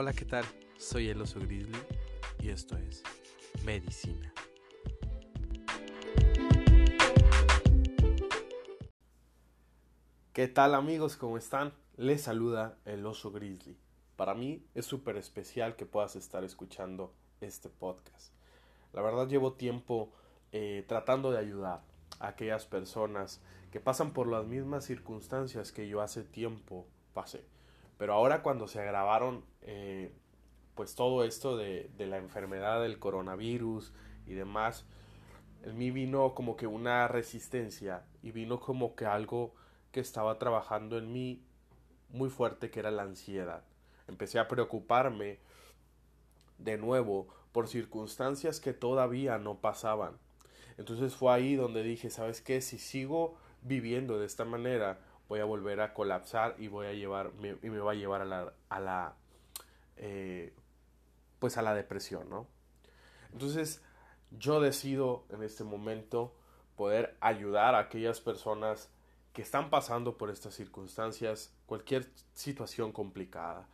Hola, ¿qué tal? Soy el oso grizzly y esto es Medicina. ¿Qué tal amigos? ¿Cómo están? Les saluda el oso grizzly. Para mí es súper especial que puedas estar escuchando este podcast. La verdad llevo tiempo eh, tratando de ayudar a aquellas personas que pasan por las mismas circunstancias que yo hace tiempo pasé. Pero ahora cuando se agravaron eh, pues todo esto de, de, la enfermedad del coronavirus y demás, en mí vino como que una resistencia y vino como que algo que estaba trabajando en mí muy fuerte que era la ansiedad. Empecé a preocuparme de nuevo por circunstancias que todavía no pasaban. Entonces fue ahí donde dije, ¿sabes qué? Si sigo viviendo de esta manera, voy a volver a colapsar y voy a llevar me, y me va a llevar a la, a la eh, pues a la depresión, ¿no? Entonces yo decido en este momento poder ayudar a aquellas personas que están pasando por estas circunstancias, cualquier situación complicada.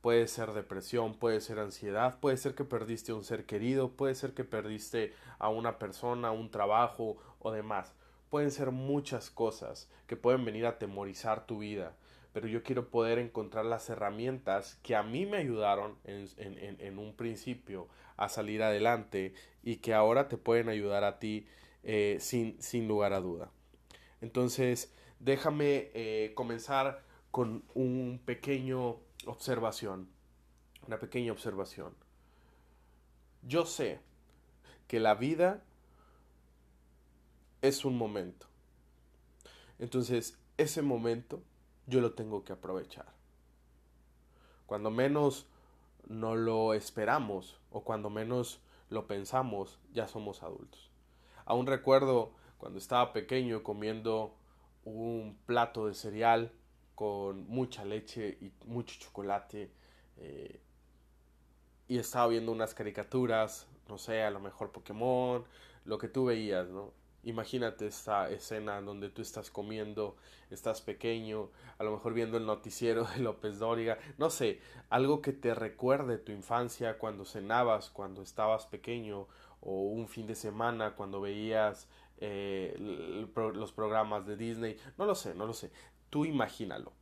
Puede ser depresión, puede ser ansiedad, puede ser que perdiste a un ser querido, puede ser que perdiste a una persona, un trabajo o demás pueden ser muchas cosas que pueden venir a atemorizar tu vida, pero yo quiero poder encontrar las herramientas que a mí me ayudaron en, un principio a salir adelante y que ahora te pueden ayudar a ti eh, sin, lugar a duda. Entonces, déjame eh, comenzar con un pequeño observación, una pequeña observación. Yo sé que la vida es un momento. Entonces, ese momento yo lo tengo que aprovechar. Cuando menos no lo esperamos o cuando menos lo pensamos, ya somos adultos. Aún recuerdo cuando estaba pequeño comiendo un plato de cereal con mucha leche y mucho chocolate eh, y estaba viendo unas caricaturas, no sé, a lo mejor Pokémon, lo que tú veías, ¿no? Imagínate esta escena donde tú estás comiendo, estás pequeño, a lo mejor viendo el noticiero de López Dóriga, no sé, algo que te recuerde tu infancia cuando cenabas, cuando estabas pequeño, o un fin de semana cuando veías eh, los programas de Disney, no lo sé, no lo sé, tú imagínalo.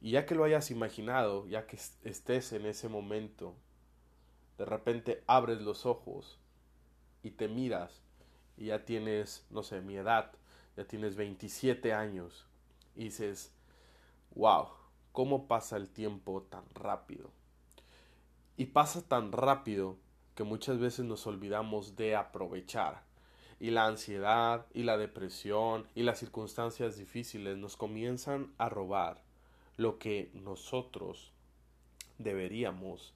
Y ya que lo hayas imaginado, ya que estés en ese momento, de repente abres los ojos y te miras y ya tienes, no sé, mi edad, ya tienes 27 años y dices, wow, ¿cómo pasa el tiempo tan rápido? Y pasa tan rápido que muchas veces nos olvidamos de aprovechar. Y la ansiedad y la depresión y las circunstancias difíciles nos comienzan a robar lo que nosotros deberíamos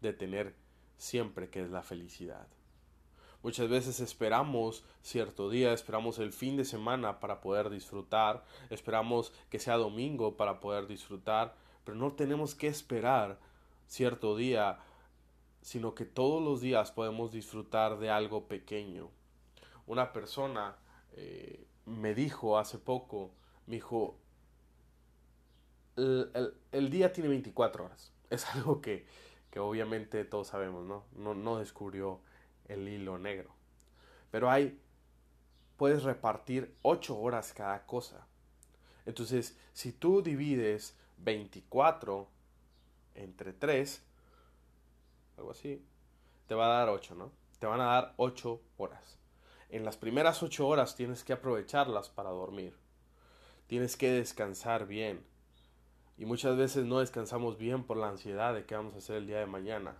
de tener siempre que es la felicidad. Muchas veces esperamos cierto día, esperamos el fin de semana para poder disfrutar, esperamos que sea domingo para poder disfrutar, pero no tenemos que esperar cierto día, sino que todos los días podemos disfrutar de algo pequeño. Una persona eh, me dijo hace poco, me dijo, el, el, el, día tiene 24 horas. Es algo que, que obviamente todos sabemos, ¿no? No, no descubrió el hilo negro. Pero hay, puedes repartir 8 horas cada cosa. Entonces, si tú divides 24 entre 3, algo así, te va a dar 8, ¿no? Te van a dar 8 horas. En las primeras 8 horas tienes que aprovecharlas para dormir. Tienes que descansar bien. Y muchas veces no descansamos bien por la ansiedad de qué vamos a hacer el día de mañana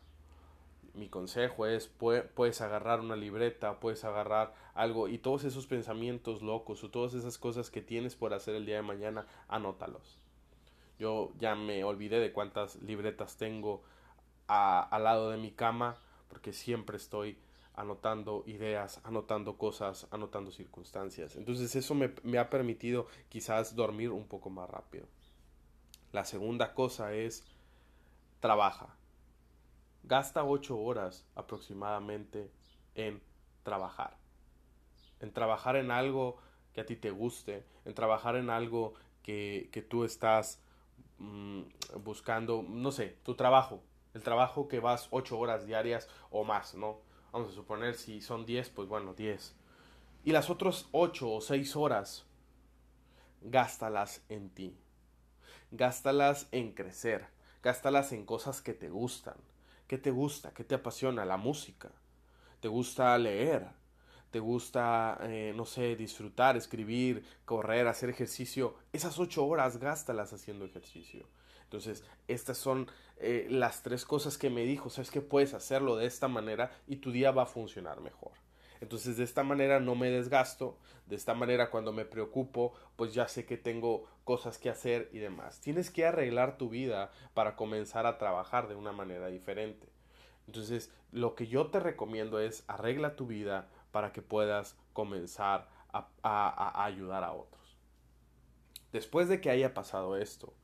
mi consejo es, puedes agarrar una libreta, puedes agarrar algo y todos esos pensamientos locos o todas esas cosas que tienes por hacer el día de mañana, anótalos. Yo ya me olvidé de cuántas libretas tengo al lado de mi cama porque siempre estoy anotando ideas, anotando cosas, anotando circunstancias. Entonces eso me, me ha permitido quizás dormir un poco más rápido. La segunda cosa es trabaja Gasta ocho horas aproximadamente en trabajar. En trabajar en algo que a ti te guste, en trabajar en algo que, que tú estás mm, buscando, no sé, tu trabajo, el trabajo que vas ocho horas diarias o más, ¿no? Vamos a suponer si son 10, pues bueno, 10. Y las otras 8 o 6 horas, gástalas en ti. Gástalas en crecer. Gástalas en cosas que te gustan. ¿Qué te gusta? ¿Qué te apasiona? La música. ¿Te gusta leer? ¿Te gusta, eh, no sé, disfrutar, escribir, correr, hacer ejercicio? Esas ocho horas gástalas haciendo ejercicio. Entonces, estas son eh, las tres cosas que me dijo. Sabes que puedes hacerlo de esta manera y tu día va a funcionar mejor. Entonces de esta manera no me desgasto, de esta manera cuando me preocupo, pues ya sé que tengo cosas que hacer y demás. Tienes que arreglar tu vida para comenzar a trabajar de una manera diferente. Entonces lo que yo te recomiendo es arregla tu vida para que puedas comenzar a, ayudar a otros. Después de que haya pasado esto,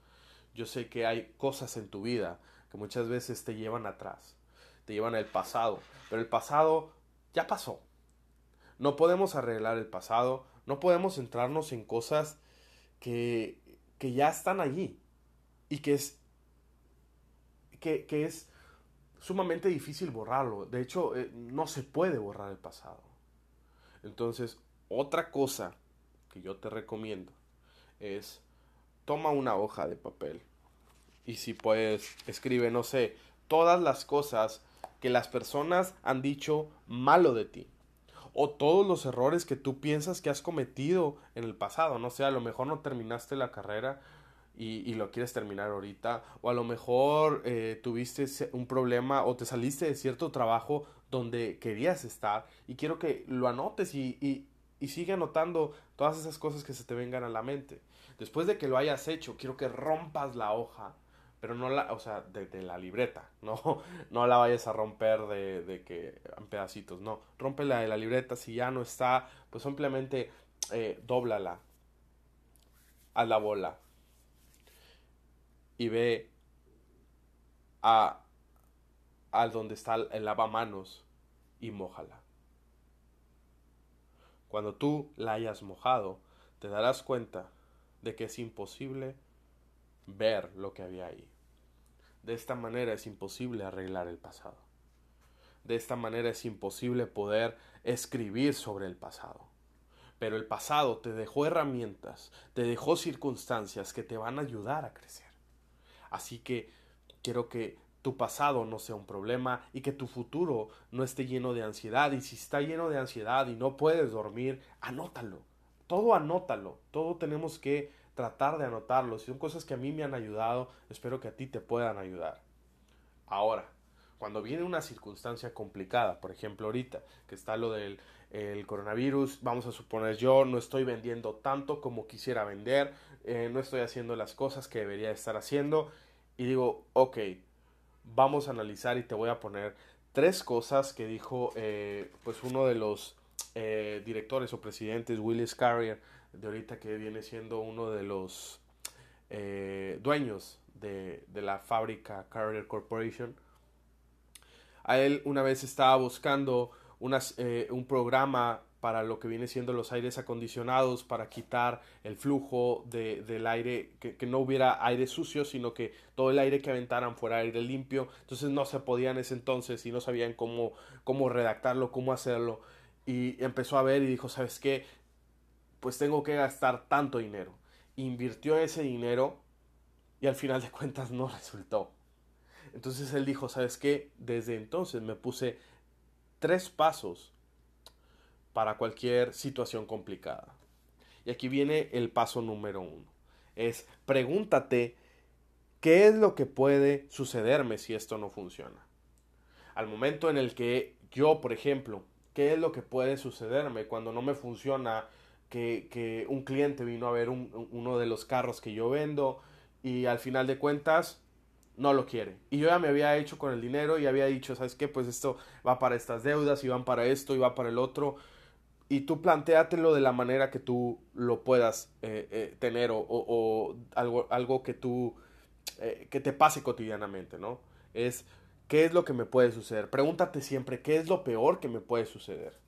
yo sé que hay cosas en tu vida que muchas veces te llevan atrás, te llevan al pasado, pero el pasado ya pasó, no podemos arreglar el pasado, no podemos centrarnos en cosas que, que ya están allí y que es, que, que es sumamente difícil borrarlo. De hecho, eh, no se puede borrar el pasado. Entonces, otra cosa que yo te recomiendo es toma una hoja de papel y si puedes escribe, no sé, todas las cosas que las personas han dicho malo de ti o todos los errores que tú piensas que has cometido en el pasado. No sé, a lo mejor no terminaste la carrera y, lo quieres terminar ahorita, o a lo mejor eh, tuviste un problema o te saliste de cierto trabajo donde querías estar y quiero que lo anotes y, y, y sigue anotando todas esas cosas que se te vengan a la mente. Después de que lo hayas hecho, quiero que rompas la hoja pero no la, o sea, de, la libreta, no, no la vayas a romper de, de, que en pedacitos, no, rómpela de la libreta, si ya no está, pues simplemente eh, dóblala a la bola y ve a, a donde está el lavamanos y mojala. Cuando tú la hayas mojado, te darás cuenta de que es imposible ver lo que había ahí. De esta manera es imposible arreglar el pasado. De esta manera es imposible poder escribir sobre el pasado. Pero el pasado te dejó herramientas, te dejó circunstancias que te van a ayudar a crecer. Así que quiero que tu pasado no sea un problema y que tu futuro no esté lleno de ansiedad. Y si está lleno de ansiedad y no puedes dormir, anótalo. Todo anótalo. Todo tenemos que tratar de anotarlo. Si son cosas que a mí me han ayudado, espero que a ti te puedan ayudar. Ahora, cuando viene una circunstancia complicada, por ejemplo ahorita que está lo del el coronavirus, vamos a suponer yo no estoy vendiendo tanto como quisiera vender, eh, no estoy haciendo las cosas que debería estar haciendo y digo, ok, vamos a analizar y te voy a poner tres cosas que dijo eh, pues uno de los eh, directores o presidentes, Willis Carrier, de ahorita que viene siendo uno de los eh, dueños de, la fábrica Carrier Corporation. A él una vez estaba buscando unas, eh, un programa para lo que viene siendo los aires acondicionados, para quitar el flujo de, del aire, que, que, no hubiera aire sucio, sino que todo el aire que aventaran fuera aire limpio. Entonces no se podía en ese entonces y no sabían cómo, cómo redactarlo, cómo hacerlo. Y empezó a ver y dijo, ¿sabes qué? Pues tengo que gastar tanto dinero. Invirtió ese dinero y al final de cuentas no resultó. Entonces él dijo, ¿sabes qué? Desde entonces me puse tres pasos para cualquier situación complicada. Y aquí viene el paso número uno. Es pregúntate qué es lo que puede sucederme si esto no funciona. Al momento en el que yo, por ejemplo, qué es lo que puede sucederme cuando no me funciona que, un cliente vino a ver uno de los carros que yo vendo y al final de cuentas no lo quiere. Y yo ya me había hecho con el dinero y había dicho, ¿sabes qué? Pues esto va para estas deudas y van para esto y va para el otro. Y tú planteatelo de la manera que tú lo puedas eh, eh, tener o, algo, algo que tú, eh, que te pase cotidianamente, ¿no? Es, ¿qué es lo que me puede suceder? Pregúntate siempre, ¿qué es lo peor que me puede suceder?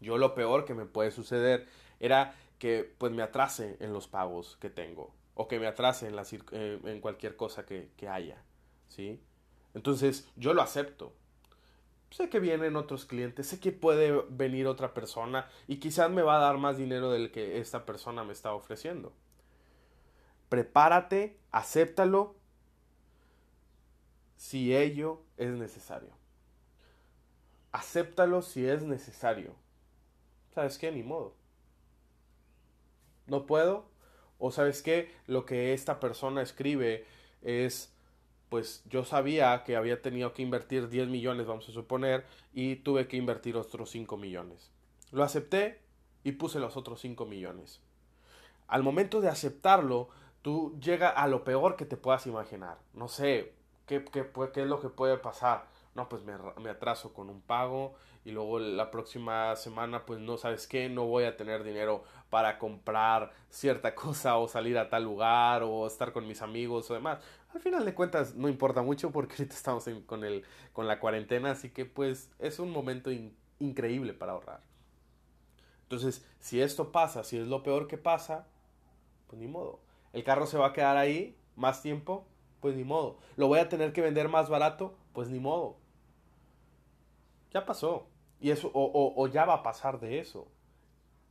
Yo lo peor que me puede suceder era que pues me atrase en los pagos que tengo. o que me atrase en, la, eh, en cualquier cosa que, que haya, ¿sí? Entonces yo lo acepto. Sé que vienen otros clientes, sé que puede venir otra persona y quizás me va a dar más dinero del que esta persona me está ofreciendo. Prepárate, acéptalo si ello es necesario. Acéptalo si es necesario. ¿Sabes qué? Ni modo. No puedo. O sabes qué? Lo que esta persona escribe es pues yo sabía que había tenido que invertir 10 millones, vamos a suponer, y tuve que invertir otros 5 millones. Lo acepté y puse los otros 5 millones. Al momento de aceptarlo, tú llega a lo peor que te puedas imaginar. No sé, ¿qué, qué, qué es lo que puede pasar? No, pues me, me, atraso con un pago y luego la próxima semana, pues no sabes qué, no voy a tener dinero para comprar cierta cosa o salir a tal lugar o estar con mis amigos o demás al final de cuentas no importa mucho porque ahorita estamos con, el, con la cuarentena, así que pues es un momento increíble para ahorrar. Entonces, si esto pasa, si es lo peor que pasa, pues ni modo. El carro se va a quedar ahí más tiempo, pues ni modo. Lo voy a tener que vender más barato, pues ni modo. Ya pasó. Y eso, o, o ya va a pasar de eso.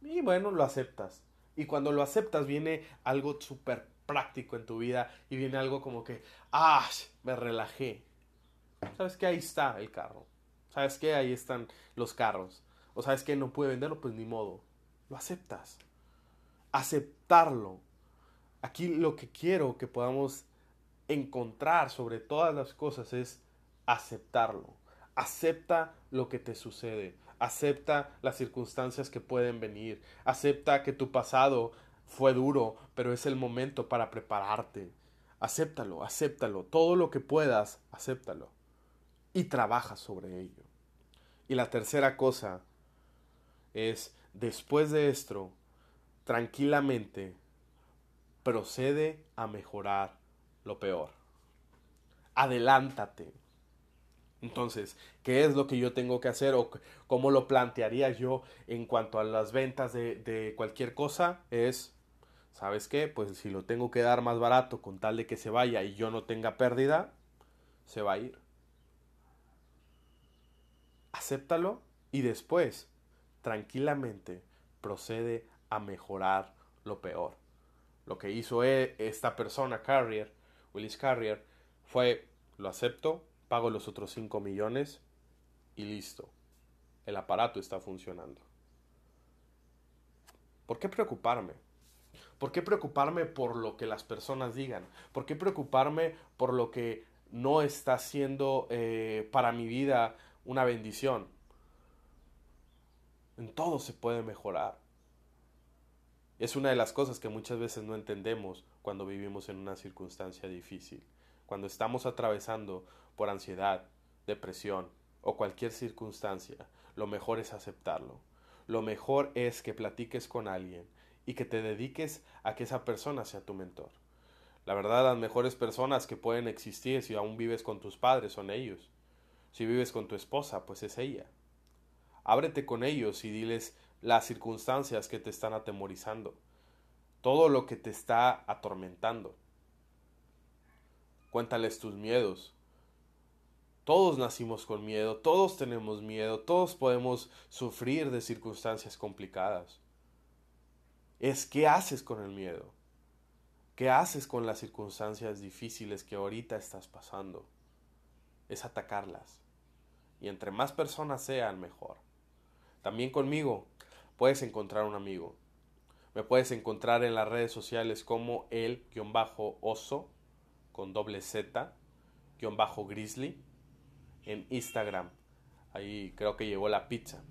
Y bueno, lo aceptas. Y cuando lo aceptas viene algo súper práctico en tu vida y viene algo como que, ah, me relajé. ¿Sabes que Ahí está el carro. ¿Sabes que Ahí están los carros. O sabes que no puede venderlo, pues ni modo. Lo aceptas. Aceptarlo. Aquí lo que quiero que podamos encontrar sobre todas las cosas es aceptarlo. Acepta lo que te sucede. Acepta las circunstancias que pueden venir. Acepta que tu pasado fue duro, pero es el momento para prepararte. Acéptalo, acéptalo. Todo lo que puedas, acéptalo. Y trabaja sobre ello. Y la tercera cosa es, después de esto, tranquilamente, procede a mejorar lo peor. Adelántate. Entonces, ¿qué es lo que yo tengo que hacer o cómo lo plantearía yo en cuanto a las ventas de, de cualquier cosa? Es ¿sabes qué? Pues si lo tengo que dar más barato con tal de que se vaya y yo no tenga pérdida, se va a ir. Acéptalo y después, tranquilamente, procede a mejorar lo peor. Lo que hizo e, esta persona, Carrier, Willis Carrier, fue, lo acepto, pago los otros 5 millones y listo. El aparato está funcionando. ¿Por qué preocuparme? ¿Por qué preocuparme por lo que las personas digan? ¿Por qué preocuparme por lo que no está siendo eh, para mi vida una bendición? En todo se puede mejorar. Es una de las cosas que muchas veces no entendemos cuando vivimos en una circunstancia difícil. Cuando estamos atravesando por ansiedad, depresión o cualquier circunstancia, lo mejor es aceptarlo. Lo mejor es que platiques con alguien, y que te dediques a que esa persona sea tu mentor. La verdad, las mejores personas que pueden existir si aún vives con tus padres son ellos. Si vives con tu esposa, pues es ella. Ábrete con ellos y diles las circunstancias que te están atemorizando, todo lo que te está atormentando. Cuéntales tus miedos. Todos nacimos con miedo, todos tenemos miedo, todos podemos sufrir de circunstancias complicadas es qué haces con el miedo, qué haces con las circunstancias difíciles que ahorita estás pasando. Es atacarlas. Y entre más personas sean, mejor. También conmigo puedes encontrar un amigo. Me puedes encontrar en las redes sociales como el-oso con doble Z, bajo grizzly, en Instagram. Ahí creo que llegó la pizza.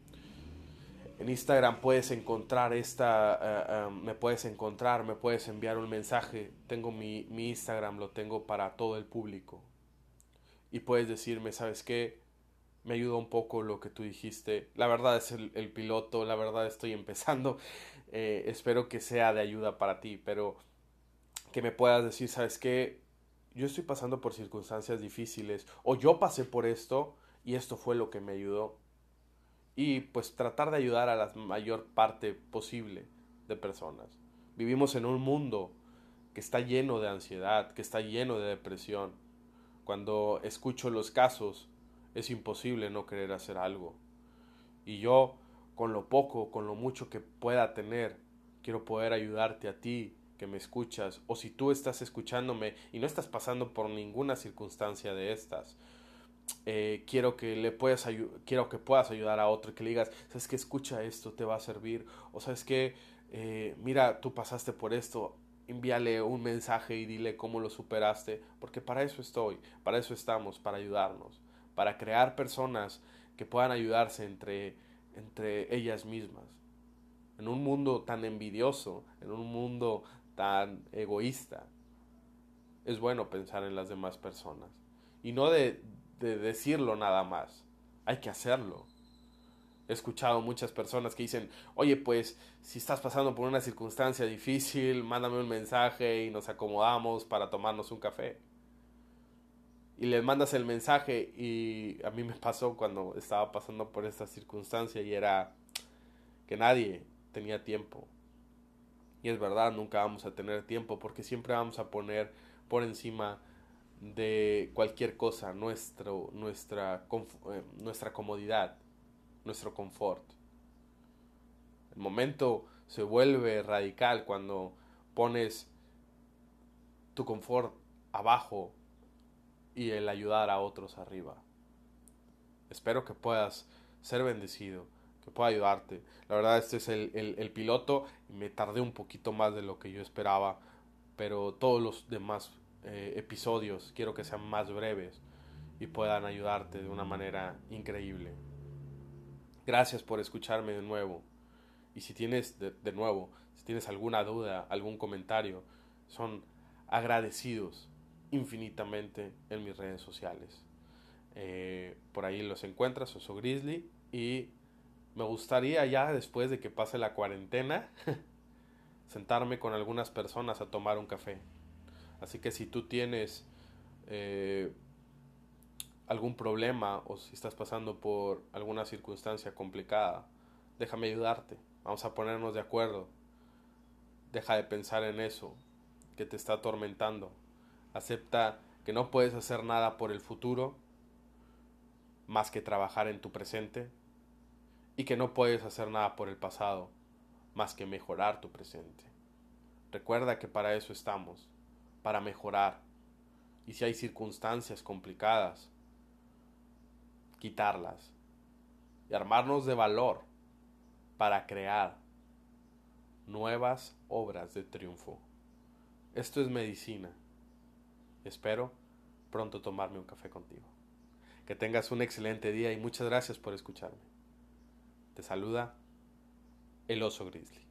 En Instagram puedes encontrar esta, eh, eh, me puedes encontrar, me puedes enviar un mensaje. Tengo mi, mi, Instagram, lo tengo para todo el público. Y puedes decirme, ¿sabes qué? Me ayuda un poco lo que tú dijiste. La verdad es el, el piloto, la verdad estoy empezando. Eh, espero que sea de ayuda para ti, pero que me puedas decir, ¿sabes qué? Yo estoy pasando por circunstancias difíciles o yo pasé por esto y esto fue lo que me ayudó y pues tratar de ayudar a la mayor parte posible de personas. Vivimos en un mundo que está lleno de ansiedad, que está lleno de depresión. Cuando escucho los casos, es imposible no querer hacer algo. Y yo, con lo poco, con lo mucho que pueda tener, quiero poder ayudarte a ti que me escuchas, o si tú estás escuchándome y no estás pasando por ninguna circunstancia de estas, eh, quiero que le puedas quiero que puedas ayudar a otro, que le digas, sabes que escucha esto, te va a servir, o sabes que eh, mira, tú pasaste por esto, envíale un mensaje y dile cómo lo superaste, porque para eso estoy, para eso estamos, para ayudarnos, para crear personas que puedan ayudarse entre, entre ellas mismas. En un mundo tan envidioso, en un mundo tan egoísta, es bueno pensar en las demás personas. Y no de, de decirlo nada más, hay que hacerlo. He escuchado muchas personas que dicen, oye, pues si estás pasando por una circunstancia difícil, mándame un mensaje y nos acomodamos para tomarnos un café. Y les mandas el mensaje y a mí me pasó cuando estaba pasando por esta circunstancia y era que nadie tenía tiempo. Y es verdad, nunca vamos a tener tiempo porque siempre vamos a poner por encima de cualquier cosa nuestro, nuestra, eh, nuestra comodidad nuestro confort. El momento se vuelve radical cuando pones tu confort abajo y el ayudar a otros arriba. Espero que puedas ser bendecido, que pueda ayudarte. La verdad, este es el, piloto y me tardé un poquito más de lo que yo esperaba, pero todos los demás eh, episodios quiero que sean más breves y puedan ayudarte de una manera increíble. Gracias por escucharme de nuevo. Y si tienes, de, nuevo, si tienes alguna duda, algún comentario, son agradecidos infinitamente en mis redes sociales. Eh, por ahí los encuentras, Oso Grizzly. Y me gustaría ya después de que pase la cuarentena, sentarme con algunas personas a tomar un café. Así que si tú tienes eh, algún problema o si estás pasando por alguna circunstancia complicada, déjame ayudarte. Vamos a ponernos de acuerdo. Deja de pensar en eso que te está atormentando. Acepta que no puedes hacer nada por el futuro más que trabajar en tu presente y que no puedes hacer nada por el pasado más que mejorar tu presente. Recuerda que para eso estamos, para mejorar. Y si hay circunstancias complicadas, quitarlas y armarnos de valor para crear nuevas obras de triunfo. Esto es medicina. Espero pronto tomarme un café contigo. Que tengas un excelente día y muchas gracias por escucharme. Te saluda el oso grizzly.